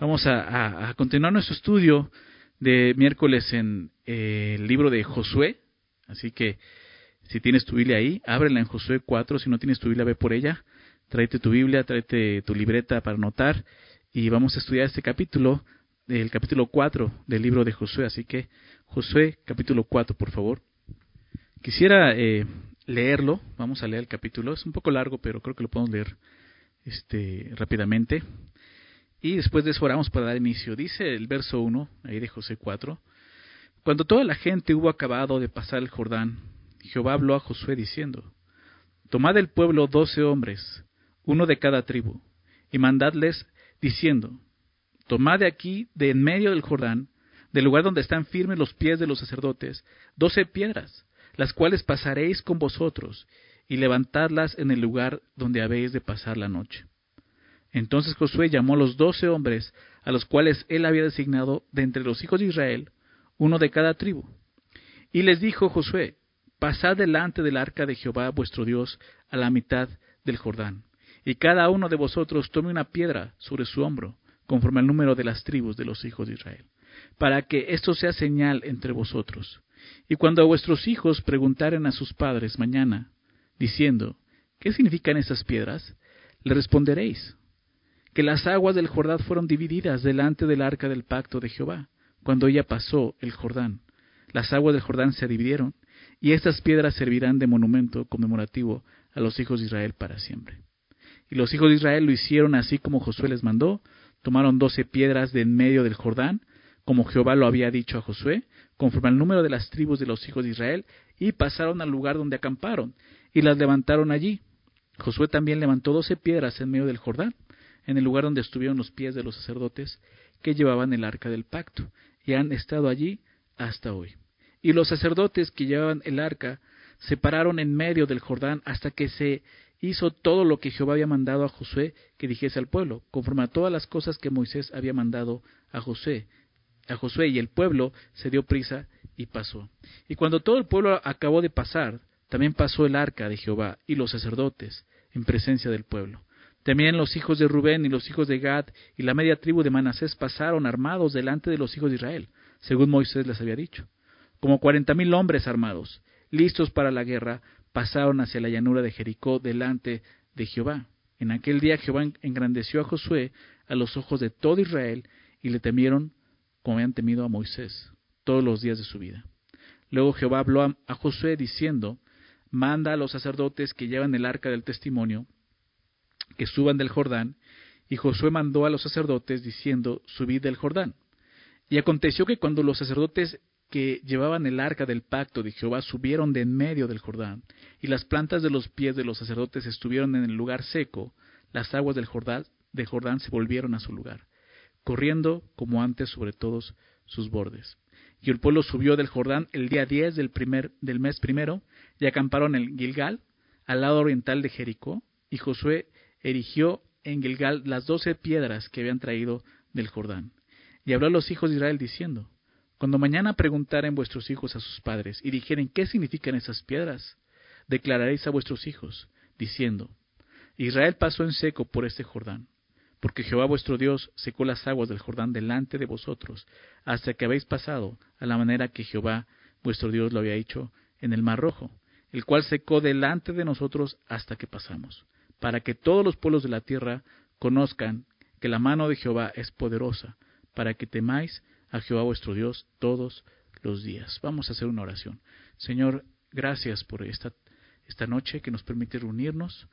Vamos a, continuar nuestro estudio de miércoles en eh, el libro de Josué. Así que si tienes tu Biblia ahí, ábrela en Josué 4. Si no tienes tu Biblia, ve por ella. Tráete tu Biblia, tráete tu libreta para anotar. Y vamos a estudiar este capítulo, el capítulo 4 del libro de Josué. Así que Josué capítulo 4, por favor. Quisiera eh, leerlo. Vamos a leer el capítulo. Es un poco largo, pero creo que lo podemos leer este, rápidamente. Y después de eso oramos para dar inicio. Dice el verso 1, ahí de José 4. Cuando toda la gente hubo acabado de pasar el Jordán, Jehová habló a Josué diciendo, Tomad del pueblo doce hombres, uno de cada tribu, y mandadles diciendo, Tomad de aquí, de en medio del Jordán, del lugar donde están firmes los pies de los sacerdotes, doce piedras, las cuales pasaréis con vosotros, y levantadlas en el lugar donde habéis de pasar la noche. Entonces Josué llamó a los doce hombres a los cuales él había designado de entre los hijos de Israel, uno de cada tribu. Y les dijo Josué, Pasad delante del arca de Jehová vuestro Dios a la mitad del Jordán, y cada uno de vosotros tome una piedra sobre su hombro, conforme al número de las tribus de los hijos de Israel, para que esto sea señal entre vosotros. Y cuando vuestros hijos preguntaren a sus padres mañana, diciendo, ¿qué significan esas piedras? Le responderéis, que las aguas del Jordán fueron divididas delante del arca del pacto de Jehová, cuando ella pasó el Jordán. Las aguas del Jordán se dividieron, y estas piedras servirán de monumento conmemorativo a los hijos de Israel para siempre. Y los hijos de Israel lo hicieron así como Josué les mandó, tomaron doce piedras de en medio del Jordán, como Jehová lo había dicho a Josué, conforme al número de las tribus de los hijos de Israel, y pasaron al lugar donde acamparon, y las levantaron allí. Josué también levantó doce piedras en medio del Jordán, en el lugar donde estuvieron los pies de los sacerdotes que llevaban el arca del pacto, y han estado allí hasta hoy. Y los sacerdotes que llevaban el arca se pararon en medio del Jordán hasta que se hizo todo lo que Jehová había mandado a Josué que dijese al pueblo, conforme a todas las cosas que Moisés había mandado a Josué. A Josué y el pueblo se dio prisa y pasó. Y cuando todo el pueblo acabó de pasar, también pasó el arca de Jehová y los sacerdotes en presencia del pueblo. También los hijos de Rubén y los hijos de Gad y la media tribu de Manasés pasaron armados delante de los hijos de Israel, según Moisés les había dicho. Como cuarenta mil hombres armados, listos para la guerra, pasaron hacia la llanura de Jericó delante de Jehová. En aquel día Jehová engrandeció a Josué a los ojos de todo Israel y le temieron como habían temido a Moisés todos los días de su vida. Luego Jehová habló a, Josué diciendo, manda a los sacerdotes que llevan el arca del testimonio que suban del Jordán, y Josué mandó a los sacerdotes diciendo, subid del Jordán. Y aconteció que cuando los sacerdotes que llevaban el arca del pacto de Jehová subieron de en medio del Jordán, y las plantas de los pies de los sacerdotes estuvieron en el lugar seco, las aguas del Jordán, de Jordán se volvieron a su lugar, corriendo como antes sobre todos sus bordes. Y el pueblo subió del Jordán el día diez del, primer, del mes primero, y acamparon en Gilgal, al lado oriental de Jericó, y Josué erigió en Gilgal las doce piedras que habían traído del Jordán. Y habló a los hijos de Israel diciendo, Cuando mañana preguntaren vuestros hijos a sus padres y dijeren qué significan esas piedras, declararéis a vuestros hijos, diciendo, Israel pasó en seco por este Jordán, porque Jehová vuestro Dios secó las aguas del Jordán delante de vosotros, hasta que habéis pasado a la manera que Jehová vuestro Dios lo había hecho en el Mar Rojo, el cual secó delante de nosotros hasta que pasamos para que todos los pueblos de la tierra conozcan que la mano de Jehová es poderosa, para que temáis a Jehová vuestro Dios todos los días. Vamos a hacer una oración. Señor, gracias por esta, esta noche que nos permite reunirnos,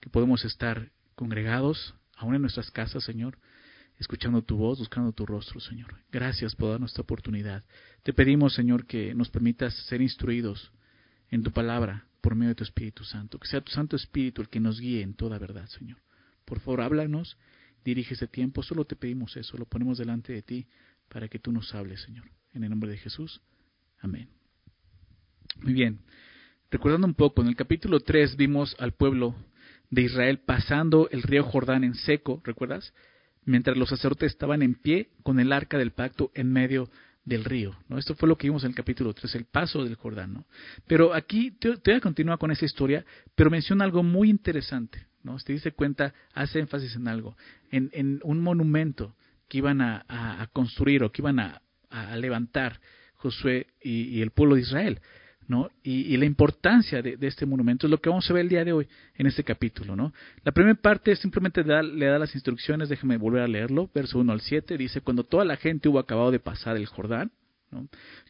que podemos estar congregados, aún en nuestras casas, Señor, escuchando tu voz, buscando tu rostro, Señor. Gracias por darnos esta oportunidad. Te pedimos, Señor, que nos permitas ser instruidos en tu palabra, por medio de tu Espíritu Santo. Que sea tu Santo Espíritu el que nos guíe en toda verdad, Señor. Por favor, háblanos, dirige ese tiempo. Solo te pedimos eso, lo ponemos delante de ti para que tú nos hables, Señor. En el nombre de Jesús. Amén. Muy bien. Recordando un poco, en el capítulo 3 vimos al pueblo de Israel pasando el río Jordán en seco, ¿recuerdas? Mientras los sacerdotes estaban en pie con el arca del pacto en medio del río. ¿no? Esto fue lo que vimos en el capítulo 3, el paso del Jordán. ¿no? Pero aquí te, voy a continuar con esa historia, pero menciona algo muy interesante. ¿no? Si te dice cuenta, hace énfasis en algo, en, en un monumento que iban a, construir o que iban a, levantar Josué y, el pueblo de Israel. Y, la importancia de, este monumento es lo que vamos a ver el día de hoy en este capítulo. ¿no? La primera parte simplemente le da las instrucciones, déjeme volver a leerlo, verso 1 al 7, dice, cuando toda la gente hubo acabado de pasar el Jordán,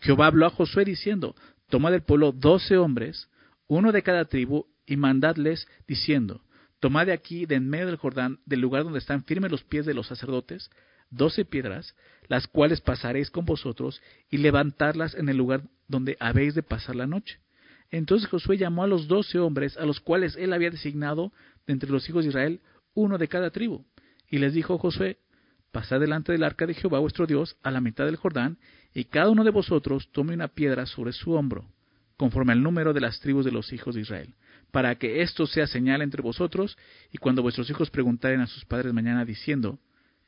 Jehová habló a Josué diciendo, toma del pueblo doce hombres, uno de cada tribu, y mandadles diciendo, tomad de aquí, de en medio del Jordán, del lugar donde están firmes los pies de los sacerdotes, doce piedras, las cuales pasaréis con vosotros, y levantarlas en el lugar donde habéis de pasar la noche. Entonces Josué llamó a los doce hombres, a los cuales él había designado de entre los hijos de Israel, uno de cada tribu. Y les dijo Josué, pasad delante del arca de Jehová vuestro Dios a la mitad del Jordán, y cada uno de vosotros tome una piedra sobre su hombro, conforme al número de las tribus de los hijos de Israel, para que esto sea señal entre vosotros, y cuando vuestros hijos preguntaren a sus padres mañana diciendo,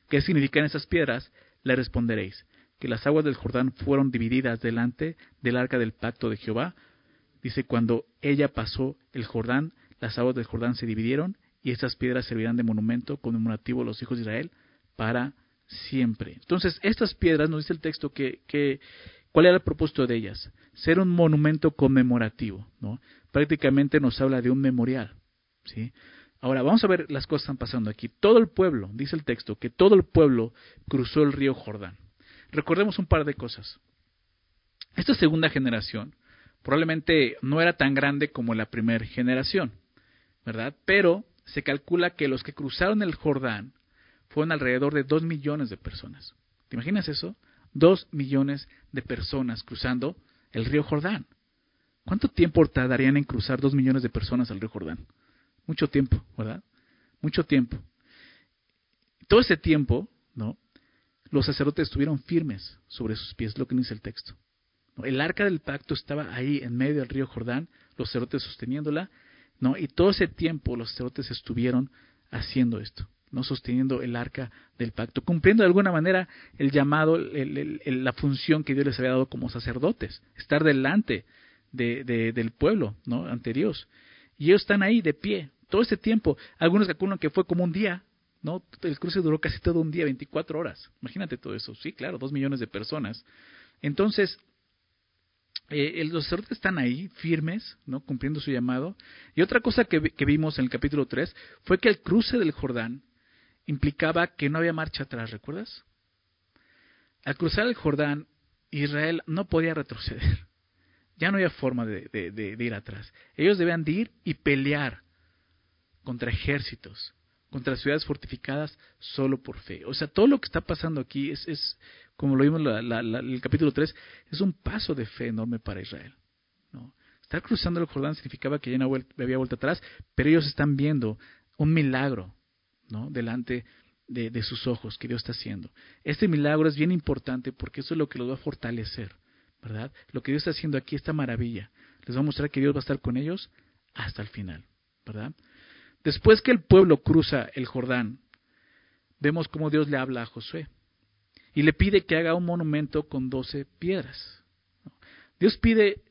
¿qué significan esas piedras? le responderéis, que las aguas del Jordán fueron divididas delante del arca del pacto de Jehová. Dice, cuando ella pasó el Jordán, las aguas del Jordán se dividieron, y esas piedras servirán de monumento conmemorativo a los hijos de Israel para siempre. Entonces, estas piedras, nos dice el texto que, que ¿cuál era el propósito de ellas? Ser un monumento conmemorativo, ¿no? Prácticamente nos habla de un memorial, ¿sí? Ahora, vamos a ver las cosas que están pasando aquí. Todo el pueblo, dice el texto, que todo el pueblo cruzó el río Jordán. Recordemos un par de cosas. Esta segunda generación probablemente no era tan grande como la primera generación, ¿verdad? Pero se calcula que los que cruzaron el Jordán fueron alrededor de dos millones de personas. ¿Te imaginas eso? Dos millones de personas cruzando el río Jordán. ¿Cuánto tiempo tardarían en cruzar dos millones de personas al río Jordán? Mucho tiempo, ¿verdad? Mucho tiempo. Todo ese tiempo, ¿no? Los sacerdotes estuvieron firmes sobre sus pies, lo que dice el texto. El arca del pacto estaba ahí en medio del río Jordán, los sacerdotes sosteniéndola, ¿no? Y todo ese tiempo los sacerdotes estuvieron haciendo esto no sosteniendo el arca del pacto, cumpliendo de alguna manera el llamado, la función que Dios les había dado como sacerdotes, estar delante de, del pueblo, ¿no? ante Dios. Y ellos están ahí de pie todo ese tiempo. Algunos calculan que fue como un día, ¿no? El cruce duró casi todo un día, 24 horas. Imagínate todo eso. Sí, claro, dos millones de personas. Entonces, eh, los sacerdotes están ahí, firmes, ¿no? cumpliendo su llamado. Y otra cosa que, vimos en el capítulo 3 fue que el cruce del Jordán implicaba que no había marcha atrás, ¿recuerdas? Al cruzar el Jordán, Israel no podía retroceder. Ya no había forma de, ir atrás. Ellos debían de ir y pelear contra ejércitos, contra ciudades fortificadas solo por fe. O sea, todo lo que está pasando aquí es, es como lo vimos en el capítulo 3, es un paso de fe enorme para Israel. ¿no? Estar cruzando el Jordán significaba que ya no había vuelta atrás, pero ellos están viendo un milagro ¿no? delante de, sus ojos que Dios está haciendo. Este milagro es bien importante porque eso es lo que los va a fortalecer, ¿verdad? Lo que Dios está haciendo aquí, esta maravilla, les va a mostrar que Dios va a estar con ellos hasta el final, ¿verdad? Después que el pueblo cruza el Jordán, vemos cómo Dios le habla a Josué y le pide que haga un monumento con doce piedras. Dios pide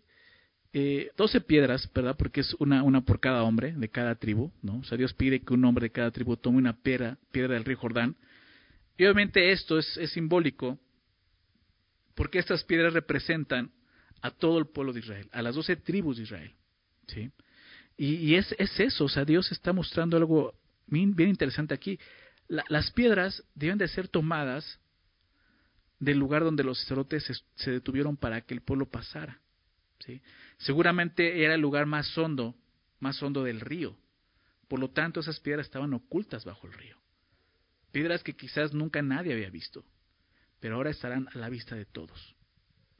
eh, 12 piedras, ¿verdad? Porque es una, por cada hombre de cada tribu, ¿no? O sea, Dios pide que un hombre de cada tribu tome una piedra, del río Jordán. Y obviamente esto es, es simbólico porque estas piedras representan a todo el pueblo de Israel, a las 12 tribus de Israel, ¿sí? Y, es, es, eso, o sea, Dios está mostrando algo bien, interesante aquí. las piedras deben de ser tomadas del lugar donde los sacerdotes se detuvieron para que el pueblo pasara. ¿sí? Seguramente era el lugar más hondo, más hondo del río. Por lo tanto, esas piedras estaban ocultas bajo el río. Piedras que quizás nunca nadie había visto, pero ahora estarán a la vista de todos.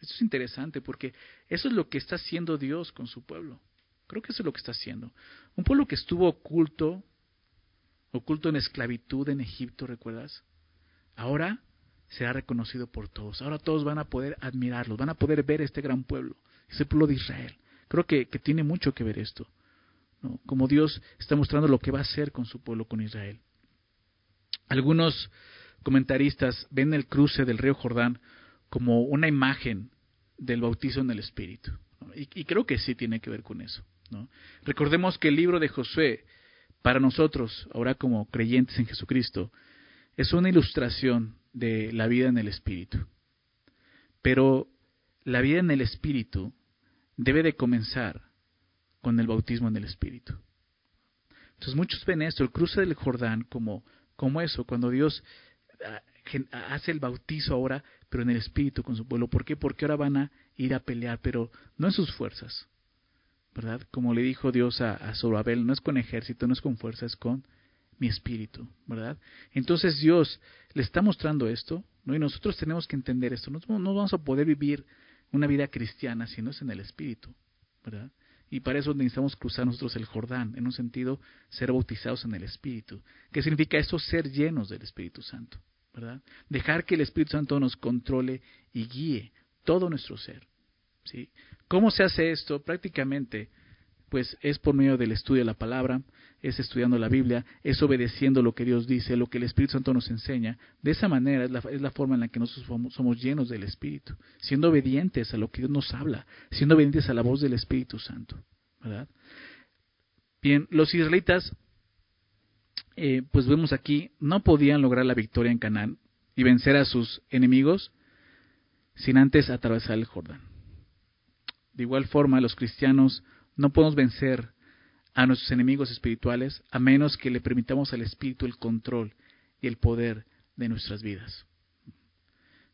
Esto es interesante porque eso es lo que está haciendo Dios con su pueblo. Creo que eso es lo que está haciendo. Un pueblo que estuvo oculto, oculto en esclavitud en Egipto, ¿recuerdas? Ahora será reconocido por todos. Ahora todos van a poder admirarlo, van a poder ver este gran pueblo ese pueblo de Israel. Creo que, tiene mucho que ver esto. ¿no? Como Dios está mostrando lo que va a hacer con su pueblo, con Israel. Algunos comentaristas ven el cruce del río Jordán como una imagen del bautizo en el Espíritu. Y, creo que sí tiene que ver con eso. Recordemos que el libro de Josué, para nosotros, ahora como creyentes en Jesucristo, es una ilustración de la vida en el Espíritu. Pero la vida en el Espíritu debe de comenzar con el bautismo en el Espíritu. Entonces muchos ven esto, el cruce del Jordán, como, como eso, cuando Dios ah, hace el bautizo ahora, pero en el Espíritu con su pueblo. ¿Por qué? Porque ahora van a ir a pelear, pero no en sus fuerzas, ¿verdad? Como le dijo Dios a, a Zorobabel, no es con ejército, no es con fuerza, es con mi espíritu, ¿verdad? Entonces Dios le está mostrando esto, ¿no? Y nosotros tenemos que entender esto. No, vamos a poder vivir una vida cristiana si no es en el espíritu, ¿verdad? Y para eso necesitamos cruzar nosotros el Jordán, en un sentido, ser bautizados en el Espíritu. ¿Qué significa eso? Ser llenos del Espíritu Santo, ¿verdad? Dejar que el Espíritu Santo nos controle y guíe todo nuestro ser. ¿Sí? ¿Cómo se hace esto? Prácticamente, pues es por medio del estudio de la palabra, es estudiando la Biblia, es obedeciendo lo que Dios dice, lo que el Espíritu Santo nos enseña. De esa manera es la, forma en la que nosotros somos, somos, llenos del Espíritu, siendo obedientes a lo que Dios nos habla, siendo obedientes a la voz del Espíritu Santo. ¿verdad? Bien, los israelitas, eh, pues vemos aquí, no podían lograr la victoria en Canaán y vencer a sus enemigos sin antes atravesar el Jordán. De igual forma, los cristianos no podemos vencer a nuestros enemigos espirituales a menos que le permitamos al Espíritu el control y el poder de nuestras vidas.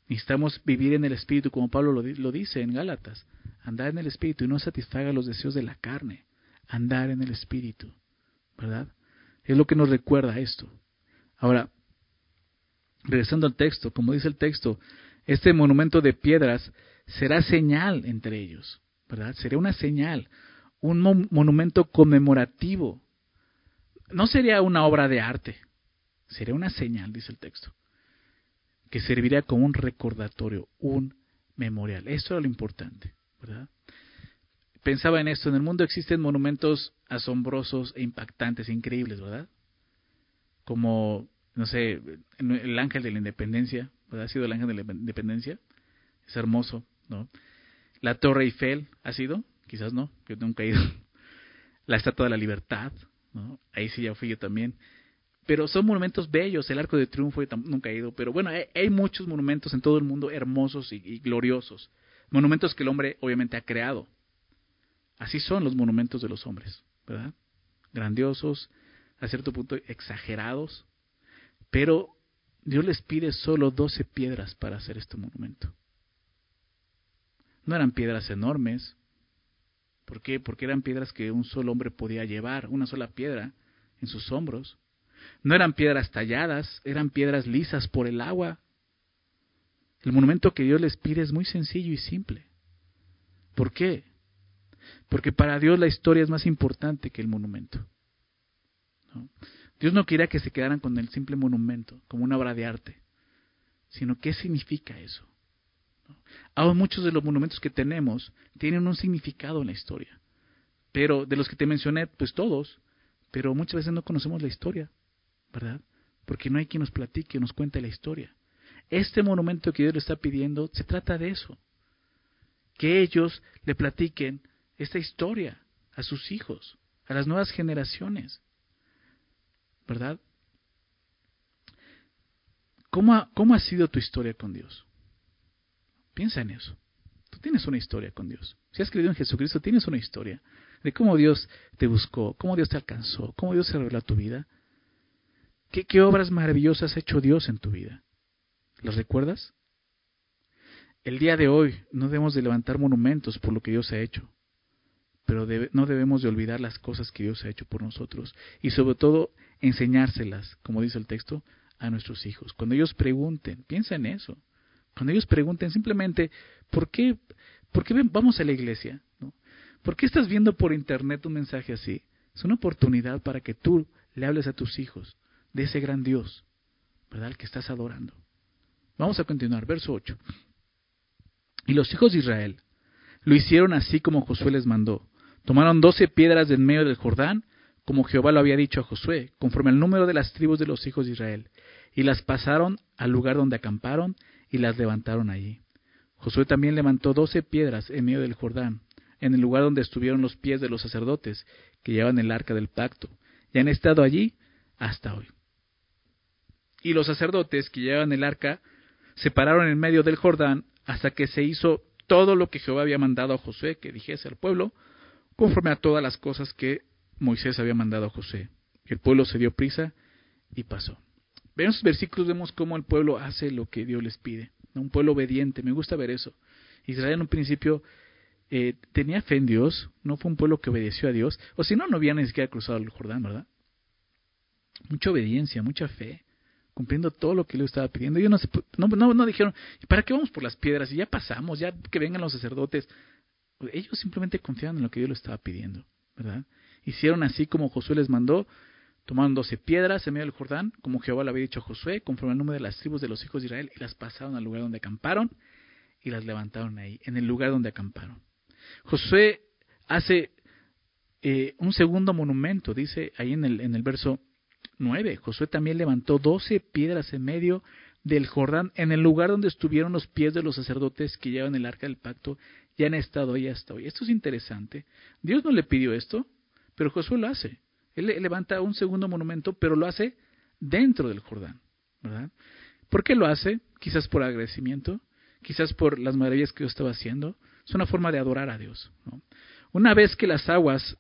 Necesitamos vivir en el Espíritu, como Pablo lo, dice en Gálatas, andar en el Espíritu y no satisfaga los deseos de la carne, andar en el Espíritu, ¿verdad? Es lo que nos recuerda esto. Ahora, regresando al texto, como dice el texto, este monumento de piedras será señal entre ellos, Será una señal, un monumento conmemorativo. No sería una obra de arte, sería una señal, dice el texto, que serviría como un recordatorio, un memorial. Esto era lo importante, ¿verdad? Pensaba en esto, en el mundo existen monumentos asombrosos e impactantes, increíbles, ¿verdad? Como, no sé, el ángel de la independencia, ¿verdad? Ha sido el ángel de la independencia, es hermoso, ¿no? La Torre Eiffel, ¿ha sido? quizás no, yo nunca he ido. La Estatua de la Libertad, ¿no? ahí sí ya fui yo también. Pero son monumentos bellos, el Arco de Triunfo nunca he ido, pero bueno, hay, muchos monumentos en todo el mundo hermosos y, y gloriosos. Monumentos que el hombre obviamente ha creado. Así son los monumentos de los hombres, ¿verdad? Grandiosos, a cierto punto exagerados, pero Dios les pide solo doce piedras para hacer este monumento. No eran piedras enormes, ¿Por qué? Porque eran piedras que un solo hombre podía llevar, una sola piedra en sus hombros. No eran piedras talladas, eran piedras lisas por el agua. El monumento que Dios les pide es muy sencillo y simple. ¿Por qué? Porque para Dios la historia es más importante que el monumento. Dios no quería que se quedaran con el simple monumento, como una obra de arte, sino qué significa eso. Aún muchos de los monumentos que tenemos tienen un significado en la historia. Pero de los que te mencioné, pues todos, pero muchas veces no conocemos la historia, ¿verdad? Porque no hay quien nos platique, nos cuente la historia. Este monumento que Dios le está pidiendo se trata de eso. Que ellos le platiquen esta historia a sus hijos, a las nuevas generaciones. ¿Verdad? ¿Cómo ha, cómo ha sido tu historia con Dios? Piensa en eso. Tú tienes una historia con Dios. Si has creído en Jesucristo, tienes una historia de cómo Dios te buscó, cómo Dios te alcanzó, cómo Dios se reveló a tu vida. ¿Qué, qué obras maravillosas ha hecho Dios en tu vida? ¿Las recuerdas? El día de hoy no debemos de levantar monumentos por lo que Dios ha hecho, pero no debemos de olvidar las cosas que Dios ha hecho por nosotros y sobre todo enseñárselas, como dice el texto, a nuestros hijos. Cuando ellos pregunten, piensa en eso. Cuando ellos pregunten simplemente, ¿por qué, por qué vamos a la iglesia? ¿Por qué estás viendo por internet un mensaje así? Es una oportunidad para que tú le hables a tus hijos de ese gran Dios, ¿verdad? Que estás adorando. Vamos a continuar, verso 8. Y los hijos de Israel lo hicieron así como Josué les mandó. Tomaron doce piedras de en medio del Jordán, como Jehová lo había dicho a Josué, conforme al número de las tribus de los hijos de Israel, y las pasaron al lugar donde acamparon, y las levantaron allí. Josué también levantó doce piedras en medio del Jordán, en el lugar donde estuvieron los pies de los sacerdotes que llevan el arca del pacto, y han estado allí hasta hoy. Y los sacerdotes que llevaban el arca se pararon en medio del Jordán hasta que se hizo todo lo que Jehová había mandado a Josué que dijese al pueblo, conforme a todas las cosas que Moisés había mandado a José. El pueblo se dio prisa y pasó. En esos versículos vemos cómo el pueblo hace lo que Dios les pide. Un pueblo obediente, me gusta ver eso. Israel en un principio eh, tenía fe en Dios, no fue un pueblo que obedeció a Dios, o si no, no había ni siquiera cruzado el Jordán, ¿verdad? Mucha obediencia, mucha fe, cumpliendo todo lo que le estaba pidiendo. Ellos no, no, no, dijeron, ¿para qué vamos por las piedras? Y ya pasamos, ya que vengan los sacerdotes. Ellos simplemente confiaban en lo que Dios les estaba pidiendo, ¿verdad? Hicieron así como Josué les mandó, tomaron doce piedras en medio del Jordán, como Jehová le había dicho a Josué, conforme al número de las tribus de los hijos de Israel, y las pasaron al lugar donde acamparon, y las levantaron ahí, en el lugar donde acamparon. Josué hace eh, un segundo monumento, dice ahí en el, en el verso 9. Josué también levantó doce piedras en medio del Jordán, en el lugar donde estuvieron los pies de los sacerdotes que llevan el arca del pacto, ya han estado ahí hasta hoy. Esto es interesante. Dios no le pidió esto, pero Josué lo hace. Él levanta un segundo monumento, pero lo hace dentro del Jordán, ¿verdad? ¿Por qué lo hace? Quizás por agradecimiento, quizás por las maravillas que Dios estaba haciendo. Es una forma de adorar a Dios. Una vez que las aguas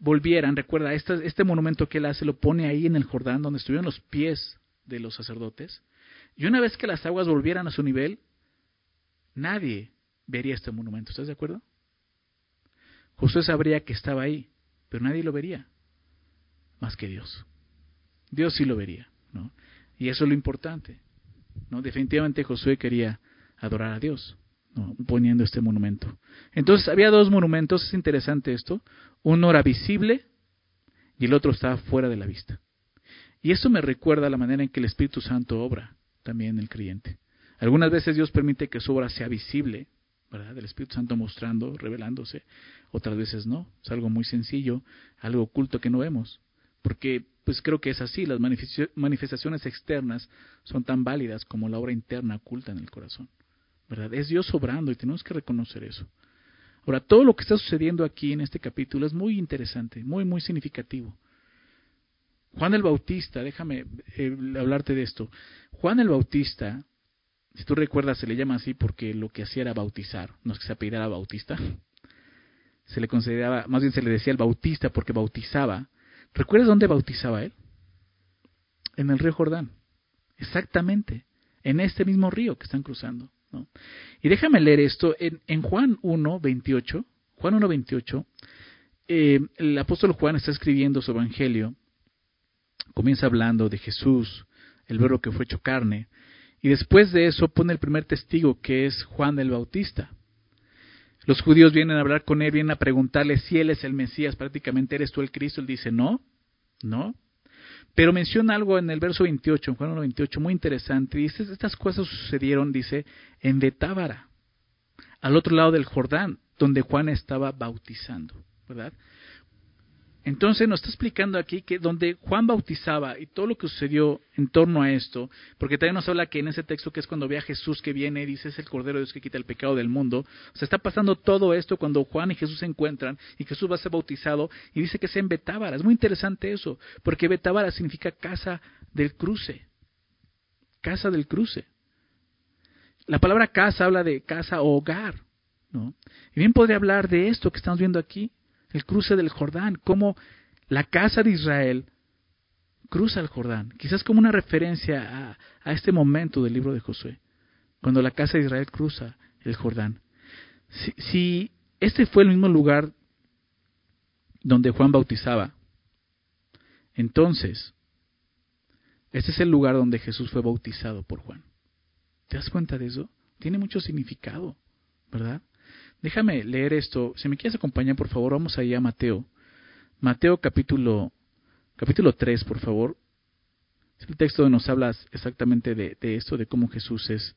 volvieran, recuerda, este, este monumento que él hace lo pone ahí en el Jordán, donde estuvieron los pies de los sacerdotes. Y una vez que las aguas volvieran a su nivel, nadie vería este monumento. ¿Estás de acuerdo? Josué sabría que estaba ahí, pero nadie lo vería más que Dios. Dios sí lo vería, ¿no? Y eso es lo importante, ¿no? Definitivamente Josué quería adorar a Dios, ¿no? poniendo este monumento. Entonces había dos monumentos, es interesante esto. Uno era visible y el otro estaba fuera de la vista. Y esto me recuerda a la manera en que el Espíritu Santo obra también en el creyente. Algunas veces Dios permite que su obra sea visible, ¿verdad? El Espíritu Santo mostrando, revelándose. Otras veces no. Es algo muy sencillo, algo oculto que no vemos porque pues creo que es así, las manifestaciones externas son tan válidas como la obra interna oculta en el corazón. ¿Verdad? Es Dios obrando y tenemos que reconocer eso. Ahora, todo lo que está sucediendo aquí en este capítulo es muy interesante, muy, muy significativo. Juan el Bautista, déjame eh, hablarte de esto. Juan el Bautista, si tú recuerdas, se le llama así porque lo que hacía era bautizar, no es que se apellidara Bautista. Se le consideraba, más bien se le decía el Bautista porque bautizaba ¿Recuerdas dónde bautizaba él? En el río Jordán. Exactamente. En este mismo río que están cruzando. ¿no? Y déjame leer esto. En, Juan 1, 28, Juan 1, 28, eh, el apóstol Juan está escribiendo su evangelio. Comienza hablando de Jesús, el verbo que fue hecho carne. Y después de eso pone el primer testigo, que es Juan el Bautista. Los judíos vienen a hablar con él, vienen a preguntarle si él es el Mesías, prácticamente eres tú el Cristo. Él dice, no, no. Pero menciona algo en el verso 28, en Juan 1, 28, muy interesante. Dice, estas cosas sucedieron, dice, en Betábara, al otro lado del Jordán, donde Juan estaba bautizando, ¿verdad? Entonces nos está explicando aquí que donde Juan bautizaba y todo lo que sucedió en torno a esto, porque también nos habla que en ese texto que es cuando ve a Jesús que viene dice es el Cordero de Dios que quita el pecado del mundo, o sea, está pasando todo esto cuando Juan y Jesús se encuentran y Jesús va a ser bautizado y dice que es en Betábara. Es muy interesante eso, porque Betábara significa casa del cruce, casa del cruce. La palabra casa habla de casa o hogar, ¿no? Y bien podría hablar de esto que estamos viendo aquí, el cruce del Jordán, cómo la casa de Israel cruza el Jordán, quizás como una referencia a, este momento del libro de Josué, cuando la casa de Israel cruza el Jordán. Si, si este fue el mismo lugar donde Juan bautizaba, entonces, este es el lugar donde Jesús fue bautizado por Juan. ¿Te das cuenta de eso? Tiene mucho significado, ¿verdad? Déjame leer esto. Si me quieres acompañar, por favor, vamos ahí a Mateo. Mateo capítulo, capítulo 3, por favor. El texto nos habla exactamente de, esto, de cómo Jesús es,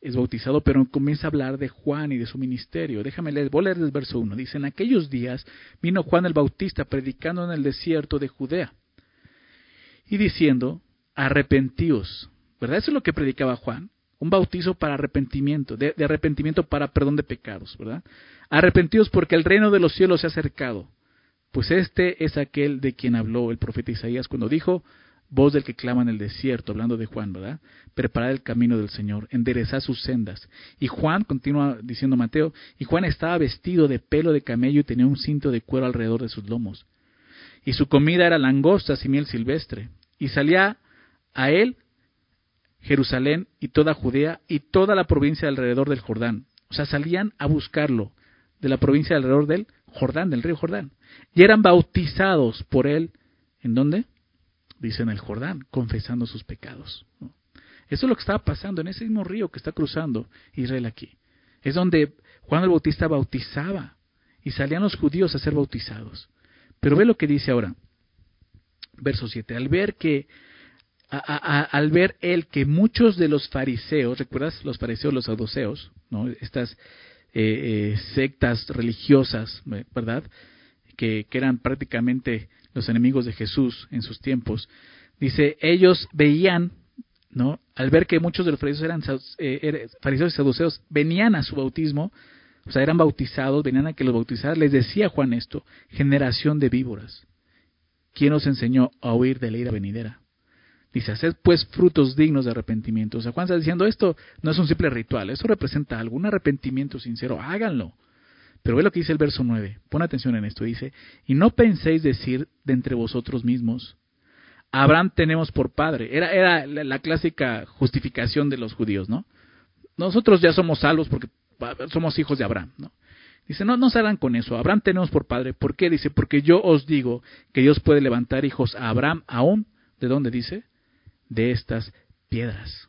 es bautizado, pero comienza a hablar de Juan y de su ministerio. Déjame leer, voy a leer el verso 1. Dice, en aquellos días vino Juan el Bautista predicando en el desierto de Judea y diciendo, arrepentíos. ¿Verdad? Eso es lo que predicaba Juan un bautizo para arrepentimiento, de, arrepentimiento para perdón de pecados, ¿verdad? Arrepentidos porque el reino de los cielos se ha acercado. Pues este es aquel de quien habló el profeta Isaías cuando dijo, voz del que clama en el desierto, hablando de Juan, ¿verdad? Preparad el camino del Señor, enderezad sus sendas. Y Juan, continúa diciendo Mateo, y Juan estaba vestido de pelo de camello y tenía un cinto de cuero alrededor de sus lomos. Y su comida era langostas y miel silvestre. Y salía a él Jerusalén y toda Judea y toda la provincia alrededor del Jordán. O sea, salían a buscarlo de la provincia alrededor del Jordán, del río Jordán. Y eran bautizados por él. ¿En dónde? Dice en el Jordán, confesando sus pecados. Eso es lo que estaba pasando en ese mismo río que está cruzando Israel aquí. Es donde Juan el Bautista bautizaba y salían los judíos a ser bautizados. Pero ve lo que dice ahora, verso 7, al ver que al ver él que muchos de los fariseos, ¿recuerdas los fariseos, los saduceos, ¿no? estas eh, eh, sectas religiosas, ¿verdad? Que, eran prácticamente los enemigos de Jesús en sus tiempos. Dice, ellos veían, ¿no? Al ver que muchos de los fariseos eran eh, fariseos y saduceos, venían a su bautismo, o sea, eran bautizados, venían a que los bautizaran, les decía Juan esto, generación de víboras. ¿Quién os enseñó a huir de la ira venidera? Dice, haced pues frutos dignos de arrepentimiento. O sea, Juan está diciendo, esto no es un simple ritual, esto representa algún arrepentimiento sincero, háganlo. Pero ve lo que dice el verso 9, pon atención en esto, dice, y no penséis decir de entre vosotros mismos, Abraham tenemos por padre. Era, era la, clásica justificación de los judíos, ¿no? Nosotros ya somos salvos porque somos hijos de Abraham, ¿no? Dice, no, no se hagan con eso. Abraham tenemos por padre. ¿Por qué? Dice, porque yo os digo que Dios puede levantar hijos a Abraham aún. ¿De dónde dice? De estas piedras.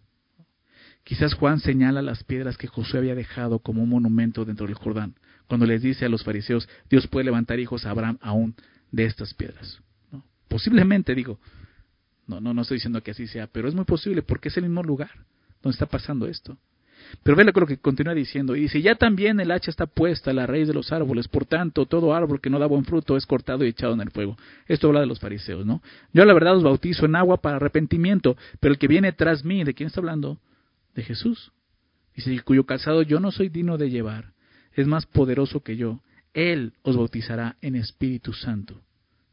Quizás Juan señala las piedras que Josué había dejado como un monumento dentro del Jordán, cuando les dice a los fariseos, Dios puede levantar hijos a Abraham aún de estas piedras. Posiblemente, digo, no, no, no estoy diciendo que así sea, pero es muy posible porque es el mismo lugar donde está pasando esto. Pero ve lo que continúa diciendo. Y dice, ya también el hacha está puesta a la raíz de los árboles. Por tanto, todo árbol que no da buen fruto es cortado y echado en el fuego. Esto habla de los fariseos, ¿no? Yo la verdad os bautizo en agua para arrepentimiento, pero el que viene tras mí, ¿de quién está hablando? De Jesús. Dice, cuyo calzado yo no soy digno de llevar, es más poderoso que yo. Él os bautizará en Espíritu Santo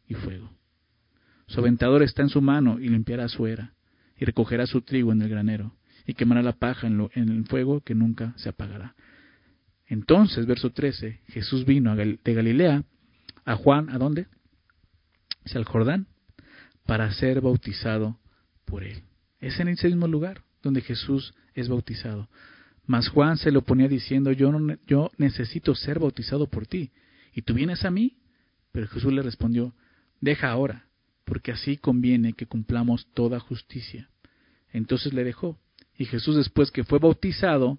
y fuego. Su aventador está en su mano y limpiará su era, y recogerá su trigo en el granero y quemará la paja en, el fuego que nunca se apagará. Entonces, verso 13, Jesús vino de Galilea a Juan, ¿a dónde? Es al Jordán, para ser bautizado por él. Es en ese mismo lugar donde Jesús es bautizado. Mas Juan se lo ponía diciendo, yo, yo necesito ser bautizado por ti, y tú vienes a mí. Pero Jesús le respondió, deja ahora, porque así conviene que cumplamos toda justicia. Entonces le dejó. Y Jesús después que fue bautizado,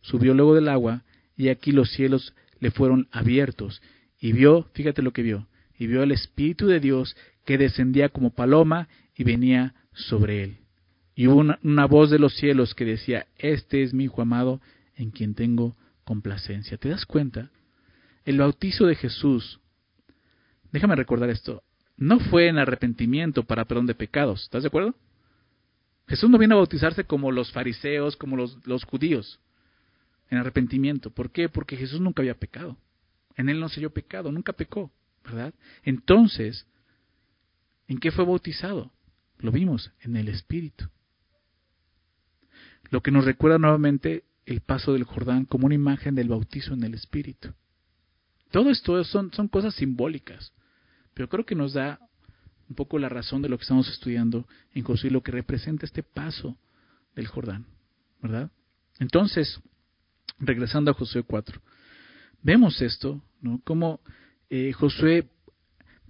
subió luego del agua, y aquí los cielos le fueron abiertos, y vio, fíjate lo que vio, y vio el Espíritu de Dios que descendía como paloma y venía sobre él. Y hubo una, una voz de los cielos que decía, Este es mi Hijo amado, en quien tengo complacencia. ¿Te das cuenta? El bautizo de Jesús, déjame recordar esto, no fue en arrepentimiento para perdón de pecados, ¿estás de acuerdo? Jesús no viene a bautizarse como los fariseos, como los, judíos, en arrepentimiento. ¿Por qué? Porque Jesús nunca había pecado. En él no se dio pecado, nunca pecó, ¿verdad? Entonces, ¿en qué fue bautizado? Lo vimos, en el Espíritu. Lo que nos recuerda nuevamente el paso del Jordán como una imagen del bautizo en el Espíritu. Todo esto son cosas simbólicas, pero creo que nos da un poco la razón de lo que estamos estudiando en Josué, lo que representa este paso del Jordán, ¿verdad? Entonces, regresando a Josué 4, vemos esto, ¿no? Como eh, Josué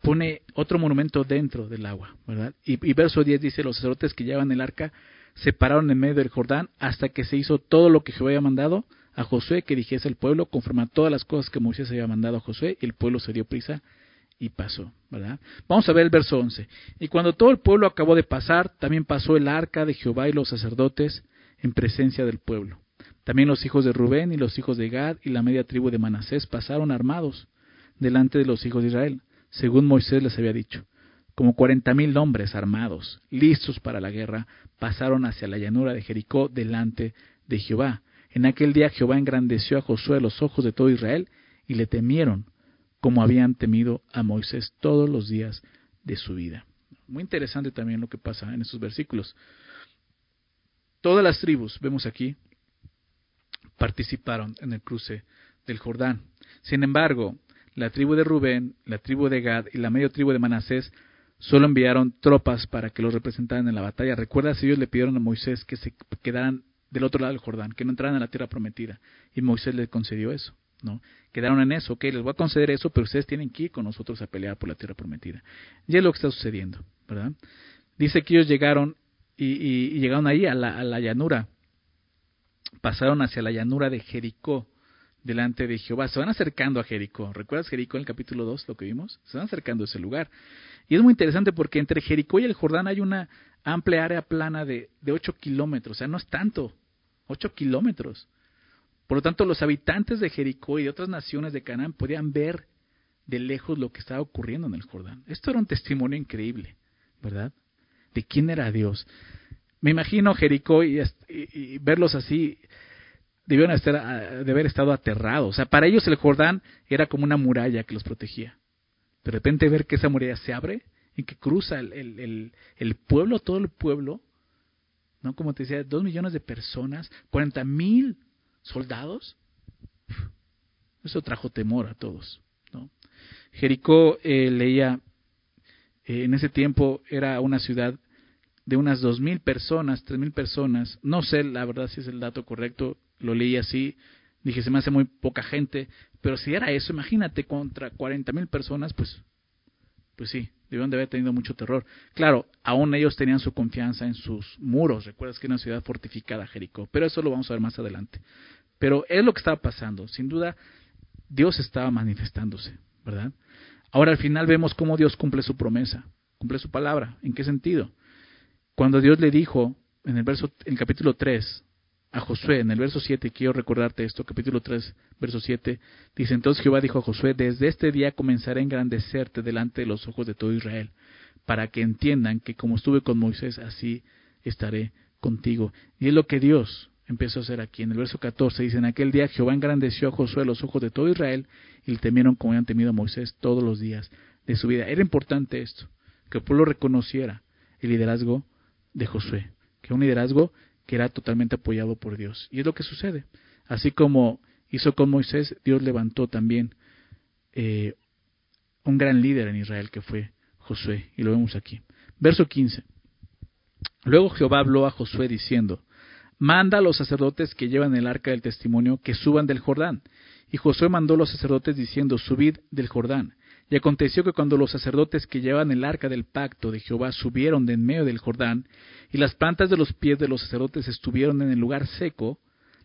pone otro monumento dentro del agua, ¿verdad? Y, y, verso 10 dice, los sacerdotes que llevan el arca se pararon en medio del Jordán hasta que se hizo todo lo que Jehová había mandado a Josué que dijese el pueblo, conforme a todas las cosas que Moisés había mandado a Josué, y el pueblo se dio prisa y pasó, ¿verdad? Vamos a ver el verso 11. Y cuando todo el pueblo acabó de pasar, también pasó el arca de Jehová y los sacerdotes en presencia del pueblo. También los hijos de Rubén y los hijos de Gad y la media tribu de Manasés pasaron armados delante de los hijos de Israel, según Moisés les había dicho. Como cuarenta mil hombres armados, listos para la guerra, pasaron hacia la llanura de Jericó delante de Jehová. En aquel día Jehová engrandeció a Josué a los ojos de todo Israel, y le temieron como habían temido a Moisés todos los días de su vida. Muy interesante también lo que pasa en estos versículos. Todas las tribus, vemos aquí, participaron en el cruce del Jordán. Sin embargo, la tribu de Rubén, la tribu de Gad y la medio tribu de Manasés solo enviaron tropas para que los representaran en la batalla. Recuerda si ellos le pidieron a Moisés que se quedaran del otro lado del Jordán, que no entraran a la tierra prometida. Y Moisés le concedió eso, Quedaron en eso, ok, les voy a conceder eso, pero ustedes tienen que ir con nosotros a pelear por la tierra prometida. Y es lo que está sucediendo, ¿verdad? Dice que ellos llegaron y, llegaron ahí a la, a la llanura, pasaron hacia la llanura de Jericó, delante de Jehová. Se van acercando a Jericó. ¿Recuerdas Jericó en el capítulo 2, lo que vimos? Se van acercando a ese lugar. Y es muy interesante porque entre Jericó y el Jordán hay una amplia área plana de, de 8 kilómetros. O sea, no es tanto. 8 kilómetros. Por lo tanto, los habitantes de Jericó y de otras naciones de Canaán podían ver de lejos lo que estaba ocurriendo en el Jordán. Esto era un testimonio increíble, ¿verdad? De quién era Dios. Me imagino Jericó y, verlos así debieron estar, ah, de haber estado aterrados. O sea, para ellos el Jordán era como una muralla que los protegía. de repente ver que esa muralla se abre y que cruza el, el, el, pueblo, todo el pueblo, ¿no? Como te decía, dos millones de personas, cuarenta mil soldados. Eso trajo temor a todos, ¿no? Jericó eh, leía, eh, en ese tiempo era una ciudad de unas dos mil personas, tres mil personas, no sé la verdad si es el dato correcto, lo leí así, dije, se me hace muy poca gente, pero si era eso, imagínate, contra 40 mil personas, pues, pues sí, debieron de haber tenido mucho terror. Claro, aún ellos tenían su confianza en sus muros, recuerdas que era una ciudad fortificada, Jericó, pero eso lo vamos a ver más adelante. Pero es lo que estaba pasando, sin duda, Dios estaba manifestándose, ¿verdad? Ahora al final vemos cómo Dios cumple su promesa, cumple su palabra. ¿En qué sentido? Cuando Dios le dijo en el verso en el capítulo 3 a Josué, en el verso 7, quiero recordarte esto, capítulo 3, verso 7, dice, entonces Jehová dijo a Josué, desde este día comenzaré a engrandecerte delante de los ojos de todo Israel, para que entiendan que como estuve con Moisés, así estaré contigo. Y es lo que Dios empezó a hacer aquí. En el verso 14 dice, en aquel día Jehová engrandeció a Josué a los ojos de todo Israel, y le temieron como habían temido a Moisés todos los días de su vida. Era importante esto, que el pueblo reconociera el liderazgo de Josué, que un liderazgo que era totalmente apoyado por Dios. Y es lo que sucede. Así como hizo con Moisés, Dios levantó también eh, un gran líder en Israel que fue Josué. Y lo vemos aquí. Verso 15. Luego Jehová habló a Josué diciendo, Manda a los sacerdotes que llevan el arca del testimonio que suban del Jordán. Y Josué mandó a los sacerdotes diciendo, Subid del Jordán. Y aconteció que cuando los sacerdotes que llevan el arca del pacto de Jehová subieron de en medio del Jordán, y las plantas de los pies de los sacerdotes estuvieron en el lugar seco,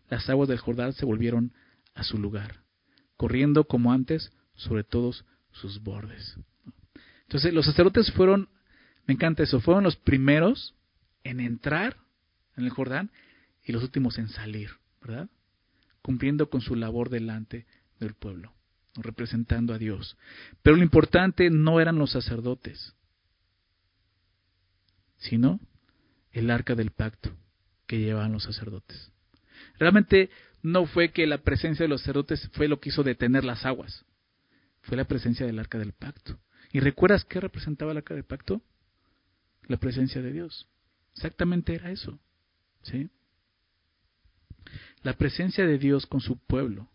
las aguas del Jordán se volvieron a su lugar, corriendo como antes sobre todos sus bordes. Entonces los sacerdotes fueron, me encanta eso, fueron los primeros en entrar en el Jordán y los últimos en salir, ¿verdad? Cumpliendo con su labor delante del pueblo representando a Dios. Pero lo importante no eran los sacerdotes, sino el arca del pacto que llevaban los sacerdotes. Realmente no fue que la presencia de los sacerdotes fue lo que hizo detener las aguas, fue la presencia del arca del pacto. ¿Y recuerdas qué representaba el arca del pacto? La presencia de Dios. Exactamente era eso. ¿sí? La presencia de Dios con su pueblo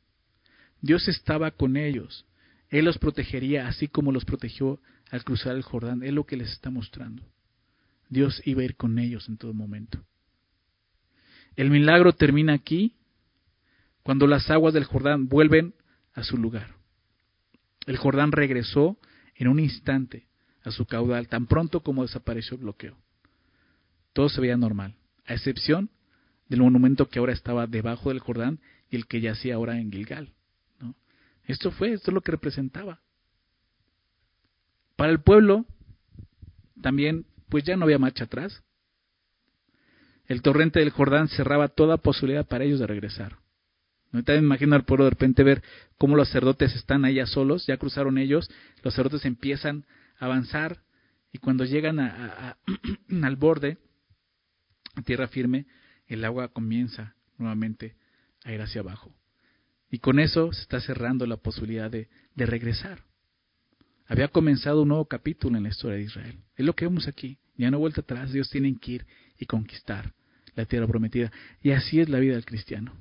Dios estaba con ellos. Él los protegería así como los protegió al cruzar el Jordán. Es lo que les está mostrando. Dios iba a ir con ellos en todo momento. El milagro termina aquí cuando las aguas del Jordán vuelven a su lugar. El Jordán regresó en un instante a su caudal, tan pronto como desapareció el bloqueo. Todo se veía normal, a excepción del monumento que ahora estaba debajo del Jordán y el que yacía ahora en Gilgal. Esto fue, esto es lo que representaba. Para el pueblo, también, pues ya no había marcha atrás. El torrente del Jordán cerraba toda posibilidad para ellos de regresar. ¿No? También imagino al pueblo de repente ver cómo los sacerdotes están allá solos, ya cruzaron ellos, los sacerdotes empiezan a avanzar y cuando llegan al borde, a tierra firme, el agua comienza nuevamente a ir hacia abajo. Y con eso se está cerrando la posibilidad de, regresar. Había comenzado un nuevo capítulo en la historia de Israel. Es lo que vemos aquí. Ya no vuelta atrás, Dios tiene que ir y conquistar la tierra prometida. Y así es la vida del cristiano.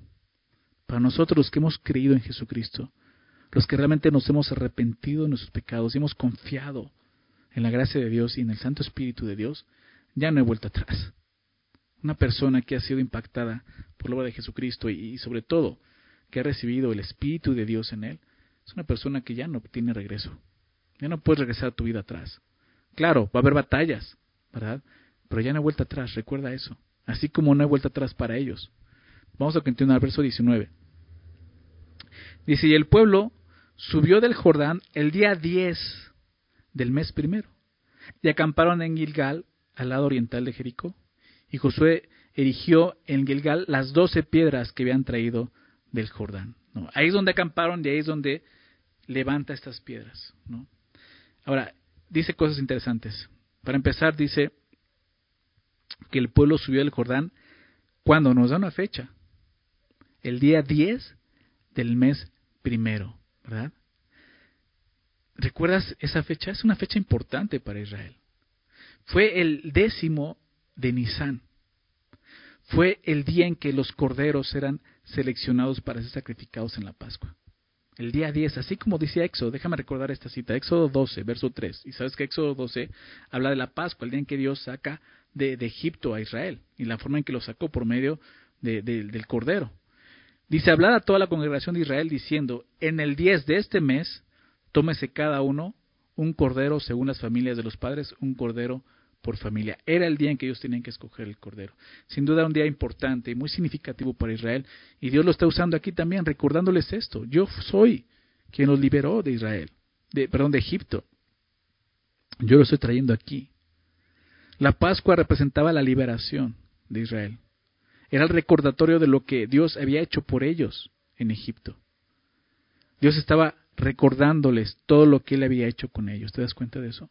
Para nosotros los que hemos creído en Jesucristo, los que realmente nos hemos arrepentido de nuestros pecados y hemos confiado en la gracia de Dios y en el Santo Espíritu de Dios, ya no hay vuelta atrás. Una persona que ha sido impactada por la obra de Jesucristo y, sobre todo que ha recibido el Espíritu de Dios en él, es una persona que ya no tiene regreso. Ya no puedes regresar a tu vida atrás. Claro, va a haber batallas, ¿verdad? Pero ya no hay vuelta atrás, recuerda eso. Así como no hay vuelta atrás para ellos. Vamos a continuar, verso 19. Dice, y el pueblo subió del Jordán el día 10 del mes primero y acamparon en Gilgal, al lado oriental de Jericó. Y Josué erigió en Gilgal las doce piedras que habían traído del Jordán. ¿no? Ahí es donde acamparon y ahí es donde levanta estas piedras. ¿no? Ahora, dice cosas interesantes. Para empezar, dice que el pueblo subió del Jordán cuando nos da una fecha. El día 10 del mes primero, ¿verdad? ¿Recuerdas esa fecha? Es una fecha importante para Israel. Fue el décimo de Nisan. Fue el día en que los corderos eran seleccionados para ser sacrificados en la Pascua. El día 10, así como decía Éxodo, déjame recordar esta cita, Éxodo 12, verso 3. Y sabes que Éxodo 12 habla de la Pascua, el día en que Dios saca de, Egipto a Israel y la forma en que lo sacó por medio del cordero. Dice, hablar a toda la congregación de Israel diciendo, en el 10 de este mes tómese cada uno un cordero según las familias de los padres, un cordero por familia. Era el día en que ellos tenían que escoger el cordero. Sin duda un día importante y muy significativo para Israel. Y Dios lo está usando aquí también, recordándoles esto. Yo soy quien los liberó de Israel, de, perdón, de Egipto. Yo lo estoy trayendo aquí. La Pascua representaba la liberación de Israel. Era el recordatorio de lo que Dios había hecho por ellos en Egipto. Dios estaba recordándoles todo lo que él había hecho con ellos. ¿Te das cuenta de eso?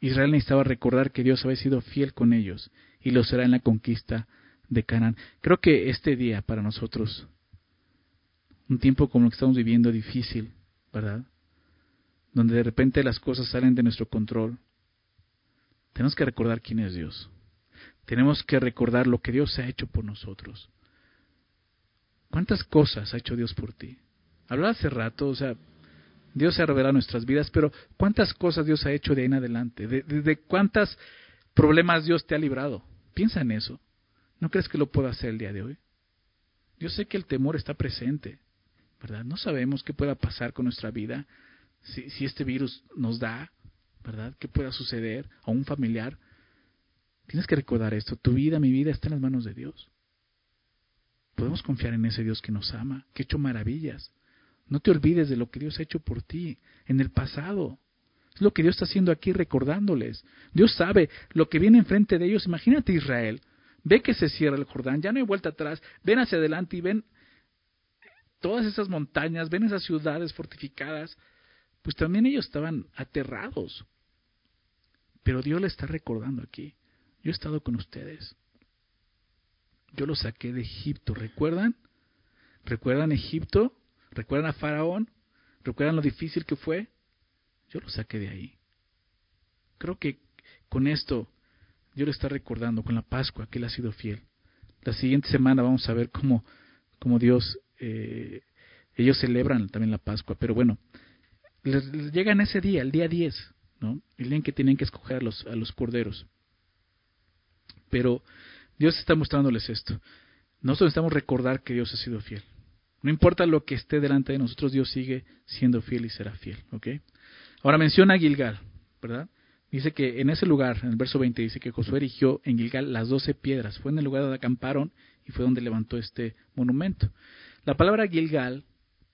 Israel necesitaba recordar que Dios había sido fiel con ellos y lo será en la conquista de Canaán. Creo que este día para nosotros, un tiempo como lo que estamos viviendo difícil, ¿verdad? Donde de repente las cosas salen de nuestro control, tenemos que recordar quién es Dios. Tenemos que recordar lo que Dios ha hecho por nosotros. ¿Cuántas cosas ha hecho Dios por ti? Hablaba hace rato, o sea, Dios se ha nuestras vidas, pero ¿cuántas cosas Dios ha hecho de ahí en adelante? ¿De, de, cuántos problemas Dios te ha librado? Piensa en eso. ¿No crees que lo pueda hacer el día de hoy? Yo sé que el temor está presente, ¿verdad? No sabemos qué pueda pasar con nuestra vida, si, si este virus nos da, ¿verdad? ¿Qué pueda suceder a un familiar? Tienes que recordar esto, tu vida, mi vida está en las manos de Dios. Podemos confiar en ese Dios que nos ama, que ha hecho maravillas. No te olvides de lo que Dios ha hecho por ti en el pasado. Es lo que Dios está haciendo aquí recordándoles. Dios sabe lo que viene enfrente de ellos. Imagínate Israel. Ve que se cierra el Jordán, ya no hay vuelta atrás. Ven hacia adelante y ven todas esas montañas, ven esas ciudades fortificadas. Pues también ellos estaban aterrados. Pero Dios le está recordando aquí. Yo he estado con ustedes. Yo los saqué de Egipto. ¿Recuerdan? ¿Recuerdan Egipto? ¿Recuerdan a Faraón? ¿Recuerdan lo difícil que fue? Yo lo saqué de ahí. Creo que con esto Dios le está recordando, con la Pascua, que Él ha sido fiel. La siguiente semana vamos a ver cómo, cómo Dios, eh, ellos celebran también la Pascua, pero bueno, les, llegan ese día, el día 10, ¿no? El día en que tienen que escoger a los, a los corderos. Pero Dios está mostrándoles esto. Nosotros necesitamos recordar que Dios ha sido fiel. No importa lo que esté delante de nosotros, Dios sigue siendo fiel y será fiel. Ahora menciona Gilgal, ¿verdad? Dice que en ese lugar, en el verso 20, dice que Josué erigió en Gilgal las doce piedras. Fue en el lugar donde acamparon y fue donde levantó este monumento. La palabra Gilgal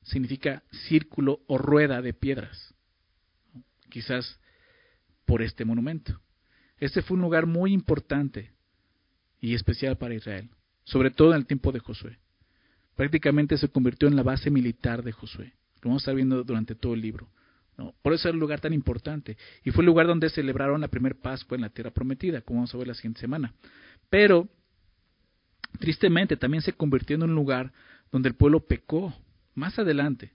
significa círculo o rueda de piedras. Quizás por este monumento. Este fue un lugar muy importante y especial para Israel, sobre todo en el tiempo de Josué prácticamente se convirtió en la base militar de Josué. Lo vamos a estar viendo durante todo el libro. Por eso era el lugar tan importante. Y fue el lugar donde celebraron la primera Pascua en la tierra prometida, como vamos a ver la siguiente semana. Pero, tristemente, también se convirtió en un lugar donde el pueblo pecó más adelante.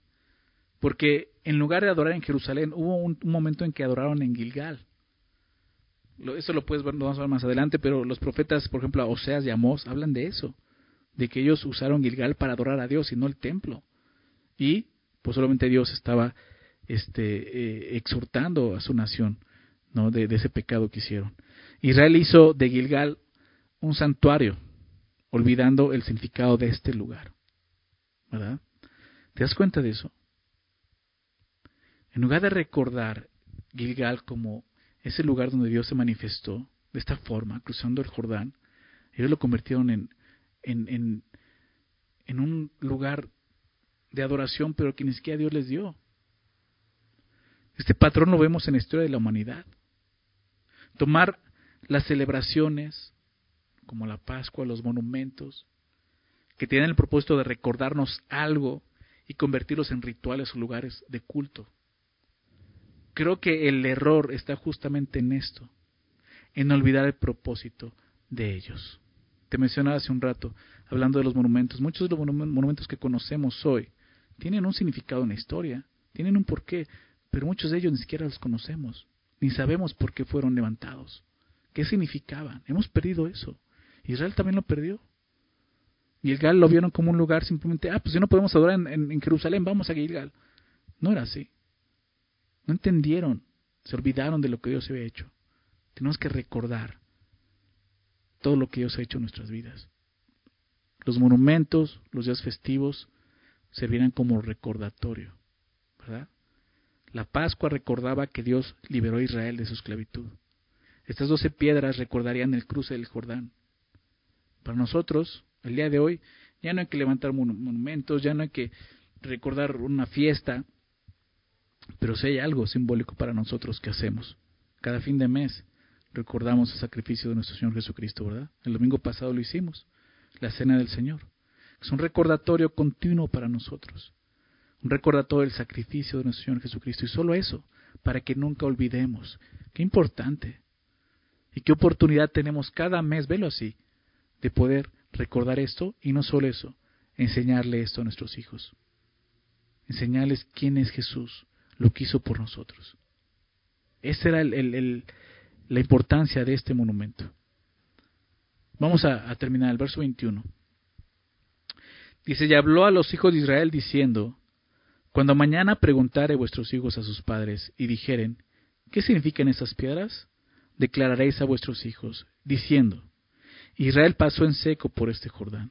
Porque En lugar de adorar en Jerusalén, hubo un, momento en que adoraron en Gilgal. eso lo puedes ver, lo vamos a ver más adelante, pero los profetas, por ejemplo, Oseas y Amós, hablan de eso, de que ellos usaron Gilgal para adorar a Dios y no el templo. Y pues solamente Dios estaba este, eh, exhortando a su nación ¿no? de, de ese pecado que hicieron. Israel hizo de Gilgal un santuario, olvidando el significado de este lugar. ¿Verdad? ¿Te das cuenta de eso? En lugar de recordar Gilgal como ese lugar donde Dios se manifestó de esta forma, cruzando el Jordán, ellos lo convirtieron en, en, un lugar de adoración, pero que ni siquiera Dios les dio. Este patrón lo vemos en la historia de la humanidad. Tomar las celebraciones, como la Pascua, los monumentos, que tienen el propósito de recordarnos algo y convertirlos en rituales o lugares de culto. Creo que el error está justamente en esto, en olvidar el propósito de ellos. Te mencionaba hace un rato, hablando de los monumentos, muchos de los monumentos que conocemos hoy tienen un significado en la historia, tienen un porqué, pero muchos de ellos ni siquiera los conocemos, ni sabemos por qué fueron levantados, qué significaban. Hemos perdido eso. Israel también lo perdió. Y Gilgal lo vieron como un lugar simplemente, ah, pues si no podemos adorar en, Jerusalén, vamos a Gilgal. No era así. No entendieron, se olvidaron de lo que Dios había hecho. Tenemos que recordar todo lo que Dios ha hecho en nuestras vidas. Los monumentos, los días festivos, servían como recordatorio, ¿verdad? La Pascua recordaba que Dios liberó a Israel de su esclavitud. Estas doce piedras recordarían el cruce del Jordán. Para nosotros, el día de hoy, ya no hay que levantar monumentos, ya no hay que recordar una fiesta, pero si hay algo simbólico para nosotros que hacemos. Cada fin de mes recordamos el sacrificio de nuestro Señor Jesucristo, ¿verdad? El domingo pasado lo hicimos, la cena del Señor. Es un recordatorio continuo para nosotros. Un recordatorio del sacrificio de nuestro Señor Jesucristo. Y solo eso, para que nunca olvidemos. Qué importante. Y qué oportunidad tenemos cada mes, velo así, de poder recordar esto y no solo eso, enseñarle esto a nuestros hijos. Enseñarles quién es Jesús, lo que hizo por nosotros. Esa era la importancia de este monumento. Vamos a, terminar el verso 21. Dice, y habló a los hijos de Israel diciendo, Cuando mañana preguntare vuestros hijos a sus padres y dijeren, ¿qué significan estas piedras? Declararéis a vuestros hijos, diciendo, Israel pasó en seco por este Jordán,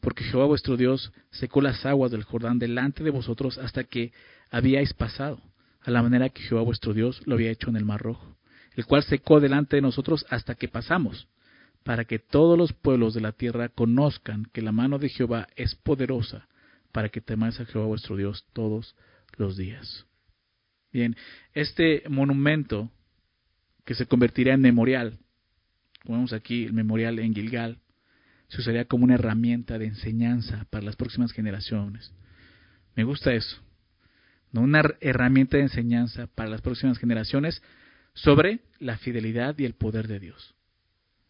porque Jehová vuestro Dios secó las aguas del Jordán delante de vosotros hasta que habíais pasado, a la manera que Jehová vuestro Dios lo había hecho en el Mar Rojo, el cual secó delante de nosotros hasta que pasamos para que todos los pueblos de la tierra conozcan que la mano de Jehová es poderosa, para que temáis a Jehová vuestro Dios todos los días. Bien, este monumento que se convertiría en memorial, como vemos aquí el memorial en Gilgal, se usaría como una herramienta de enseñanza para las próximas generaciones. Me gusta eso. ¿no? Una herramienta de enseñanza para las próximas generaciones sobre la fidelidad y el poder de Dios.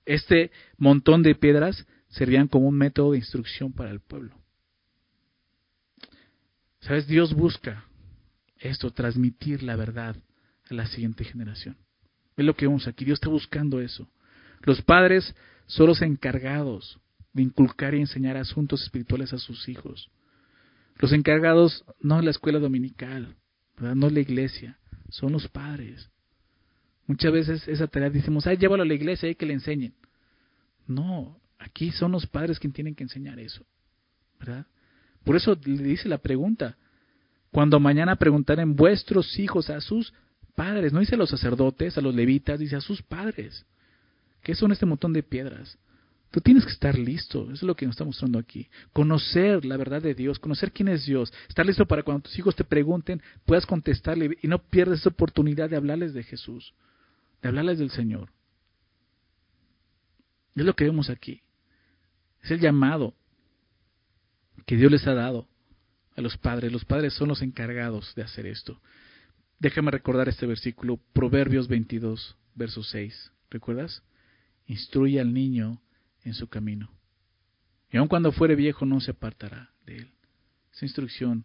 Este montón de piedras servían como un método de instrucción para el pueblo. ¿Sabes? Dios busca esto, transmitir la verdad a la siguiente generación. Es lo que vemos aquí. Dios está buscando eso. Los padres son los encargados de inculcar y enseñar asuntos espirituales a sus hijos. Los encargados no es la escuela dominical, no es la iglesia, son los padres. Muchas veces esa tarea decimos, ay, llévalo a la iglesia y que le enseñen. No, aquí son los padres quienes tienen que enseñar eso. ¿Verdad? Por eso le dice la pregunta. Cuando mañana preguntaren vuestros hijos a sus padres, no dice a los sacerdotes, a los levitas, dice a sus padres. ¿Qué son este montón de piedras? Tú tienes que estar listo, eso es lo que nos está mostrando aquí. Conocer la verdad de Dios, conocer quién es Dios, estar listo para cuando tus hijos te pregunten, puedas contestarle y no pierdas esa oportunidad de hablarles de Jesús de hablarles del Señor. Es lo que vemos aquí. Es el llamado que Dios les ha dado a los padres. Los padres son los encargados de hacer esto. Déjame recordar este versículo, Proverbios 22, verso 6. ¿Recuerdas? Instruye al niño en su camino. Y aun cuando fuere viejo no se apartará de él. Esa instrucción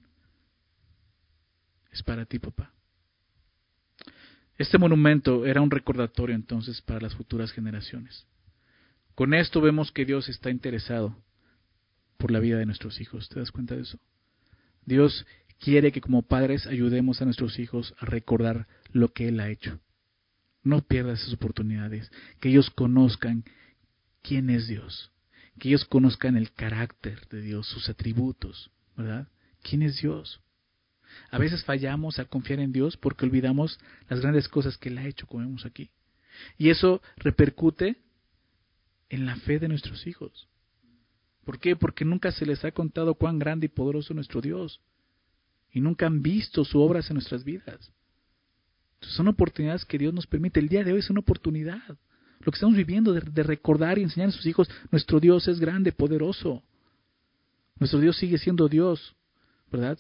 es para ti, papá. Este monumento era un recordatorio entonces para las futuras generaciones. Con esto vemos que Dios está interesado por la vida de nuestros hijos. ¿Te das cuenta de eso? Dios quiere que como padres ayudemos a nuestros hijos a recordar lo que Él ha hecho. No pierdas esas oportunidades, que ellos conozcan quién es Dios, que ellos conozcan el carácter de Dios, sus atributos, ¿verdad? ¿Quién es Dios? A veces fallamos a confiar en Dios porque olvidamos las grandes cosas que Él ha hecho, como vemos aquí. Y eso repercute en la fe de nuestros hijos. ¿Por qué? Porque nunca se les ha contado cuán grande y poderoso es nuestro Dios. Y nunca han visto su obras en nuestras vidas. son oportunidades que Dios nos permite. El día de hoy es una oportunidad. Lo que estamos viviendo de, de recordar y enseñar a sus hijos, nuestro Dios es grande, poderoso. Nuestro Dios sigue siendo Dios. ¿Verdad?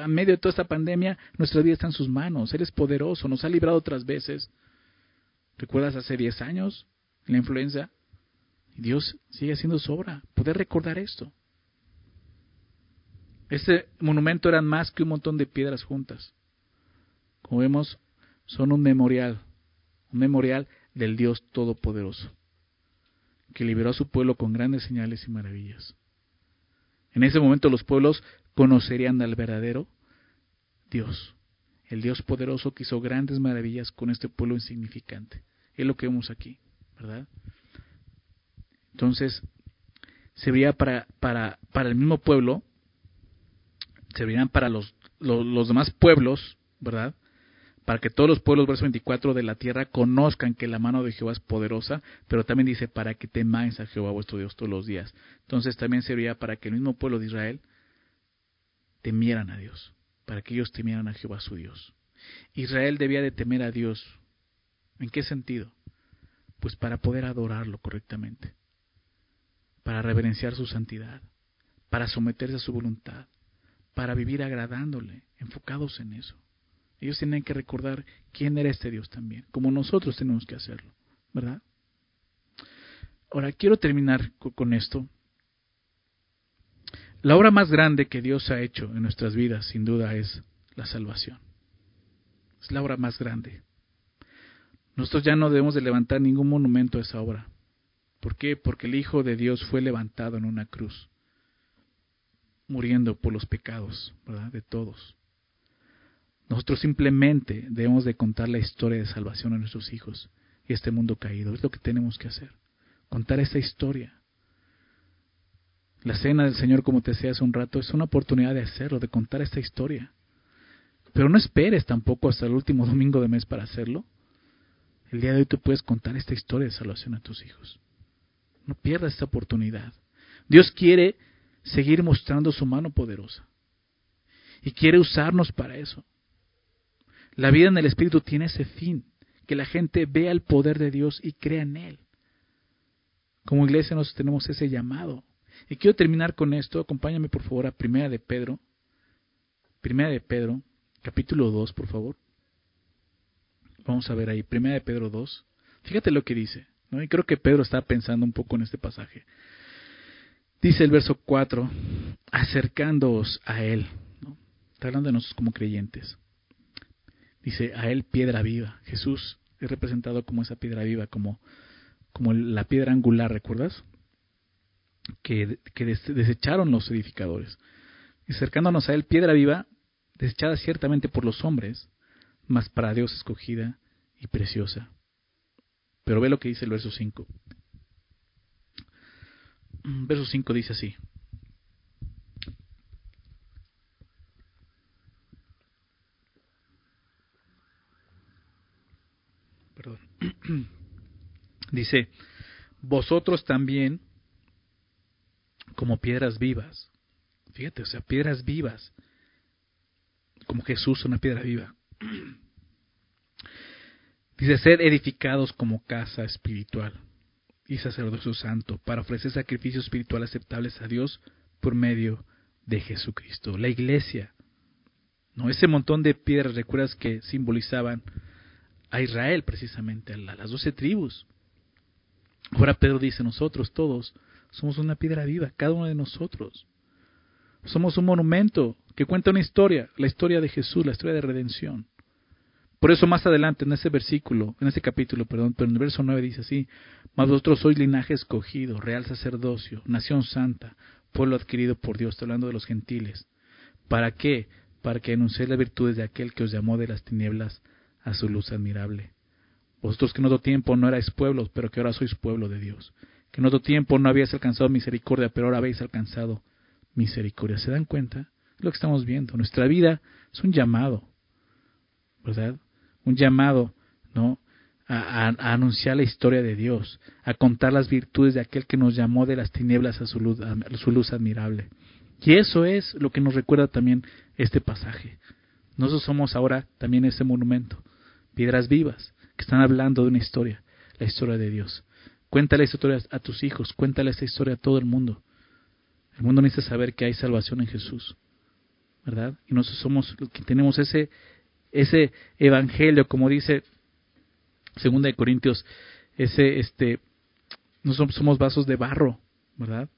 A medio de toda esta pandemia, nuestra vida está en sus manos. Él es poderoso, nos ha librado otras veces. ¿Recuerdas hace 10 años la influenza? Dios sigue haciendo su obra. Poder recordar esto. Este monumento eran más que un montón de piedras juntas. Como vemos, son un memorial, un memorial del Dios Todopoderoso, que liberó a su pueblo con grandes señales y maravillas. En ese momento los pueblos conocerían al verdadero Dios, el Dios poderoso que hizo grandes maravillas con este pueblo insignificante. Es lo que vemos aquí, ¿verdad? Entonces, serviría para, para, para el mismo pueblo, servirían para los, los, demás pueblos, ¿verdad? para que todos los pueblos, verso 24, de la tierra conozcan que la mano de Jehová es poderosa, pero también dice para que temáis a Jehová vuestro Dios todos los días. Entonces también serviría para que el mismo pueblo de Israel temieran a Dios, para que ellos temieran a Jehová su Dios. Israel debía de temer a Dios. ¿En qué sentido? Pues para poder adorarlo correctamente, para reverenciar su santidad, para someterse a su voluntad, para vivir agradándole, enfocados en eso. Ellos tienen que recordar quién era este Dios también, como nosotros tenemos que hacerlo, ¿verdad? Ahora, quiero terminar con esto la obra más grande que Dios ha hecho en nuestras vidas, sin duda, es la salvación. Es la obra más grande. Nosotros ya no debemos de levantar ningún monumento a esa obra. ¿Por qué? Porque el Hijo de Dios fue levantado en una cruz, muriendo por los pecados. De todos. Nosotros simplemente debemos de contar la historia de salvación a nuestros hijos y este mundo caído. Es lo que tenemos que hacer. Contar esta historia. La cena del Señor, como te decía hace un rato, es una oportunidad de hacerlo, de contar esta historia. Pero no esperes tampoco hasta el último domingo de mes para hacerlo. El día de hoy tú puedes contar esta historia de salvación a tus hijos. No pierdas esta oportunidad. Dios quiere seguir mostrando su mano poderosa. Y quiere usarnos para eso. La vida en el Espíritu tiene ese fin, que la gente vea el poder de Dios y crea en Él. Como iglesia nos tenemos ese llamado y quiero terminar con esto. Acompáñame por favor a Primera de Pedro. Primera de Pedro, capítulo 2, por favor. Vamos a ver ahí, Primera de Pedro 2. Fíjate lo que dice. ¿no? Y creo que Pedro está pensando un poco en este pasaje. Dice el verso 4, acercándoos a Él. ¿no? Está hablando de nosotros como creyentes. Dice, a Él piedra viva. Jesús es representado como esa piedra viva, como, como la piedra angular, ¿recuerdas? Que, desecharon los edificadores. Y acercándonos a él, piedra viva, desechada ciertamente por los hombres, mas para Dios escogida y preciosa. Pero ve lo que dice el verso 5. Mm, verso 5 dice así. Perdón. dice, vosotros también como piedras vivas. Fíjate, o sea, piedras vivas. Como Jesús, una piedra viva. Dice, ser edificados como casa espiritual y sacerdocio santo para ofrecer sacrificios espirituales aceptables a Dios por medio de Jesucristo. La iglesia, no ese montón de piedras, recuerdas que simbolizaban a Israel precisamente, a las doce tribus. Ahora Pedro dice, nosotros todos somos una piedra viva, cada uno de nosotros. Somos un monumento que cuenta una historia, la historia de Jesús, la historia de redención. Por eso más adelante en ese versículo, en ese capítulo, perdón, pero en el verso 9 dice así, mas vosotros sois linaje escogido, real sacerdocio, nación santa, pueblo adquirido por Dios, hablando de los gentiles. ¿Para qué? Para que anunciéis las virtudes de aquel que os llamó de las tinieblas a su luz admirable. Vosotros que en otro tiempo no erais pueblos, pero que ahora sois pueblo de Dios. Que en otro tiempo no habíais alcanzado misericordia, pero ahora habéis alcanzado misericordia. ¿Se dan cuenta? Es lo que estamos viendo. Nuestra vida es un llamado, ¿verdad? Un llamado, ¿no? A, anunciar la historia de Dios, a contar las virtudes de aquel que nos llamó de las tinieblas a su luz, a su luz admirable. Y eso es lo que nos recuerda también este pasaje. Nosotros somos ahora también ese monumento, piedras vivas, que están hablando de una historia, la historia de Dios. Cuéntale esa historia a tus hijos, cuéntale esa historia a todo el mundo. El mundo necesita saber que hay salvación en Jesús, ¿verdad? Y nosotros somos los que tenemos ese, ese evangelio, como dice Segunda de Corintios, ese, este, nosotros somos vasos de barro, ¿verdad?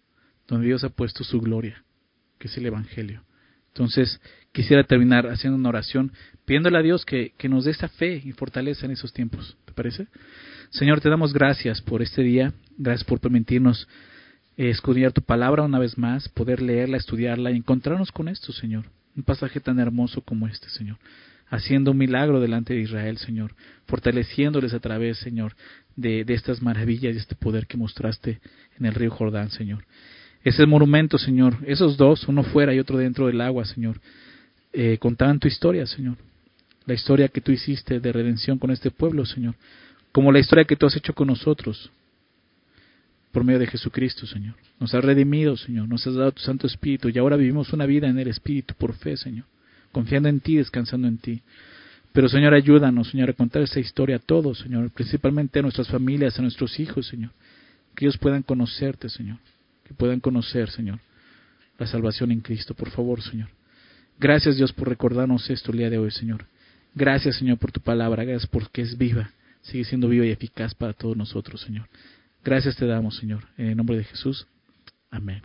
Donde Dios ha puesto su gloria, que es el evangelio. Entonces, quisiera terminar haciendo una oración, pidiéndole a Dios que, que nos dé esa fe y fortaleza en esos tiempos. ¿Te parece? Señor, te damos gracias por este día, gracias por permitirnos eh, escudriñar tu palabra una vez más, poder leerla, estudiarla y encontrarnos con esto, Señor. Un pasaje tan hermoso como este, Señor. Haciendo un milagro delante de Israel, Señor. Fortaleciéndoles a través, Señor, de, de estas maravillas y este poder que mostraste en el río Jordán, Señor. Ese monumento, Señor, esos dos, uno fuera y otro dentro del agua, Señor, eh, contaban tu historia, Señor. La historia que tú hiciste de redención con este pueblo, Señor. Como la historia que tú has hecho con nosotros, por medio de Jesucristo, Señor. Nos has redimido, Señor. Nos has dado tu Santo Espíritu y ahora vivimos una vida en el Espíritu por fe, Señor. Confiando en ti, descansando en ti. Pero, Señor, ayúdanos, Señor, a contar esa historia a todos, Señor. Principalmente a nuestras familias, a nuestros hijos, Señor. Que ellos puedan conocerte, Señor que puedan conocer, Señor, la salvación en Cristo, por favor, Señor. Gracias, Dios, por recordarnos esto el día de hoy, Señor. Gracias, Señor, por tu palabra. Gracias porque es viva, sigue siendo viva y eficaz para todos nosotros, Señor. Gracias te damos, Señor. En el nombre de Jesús. Amén.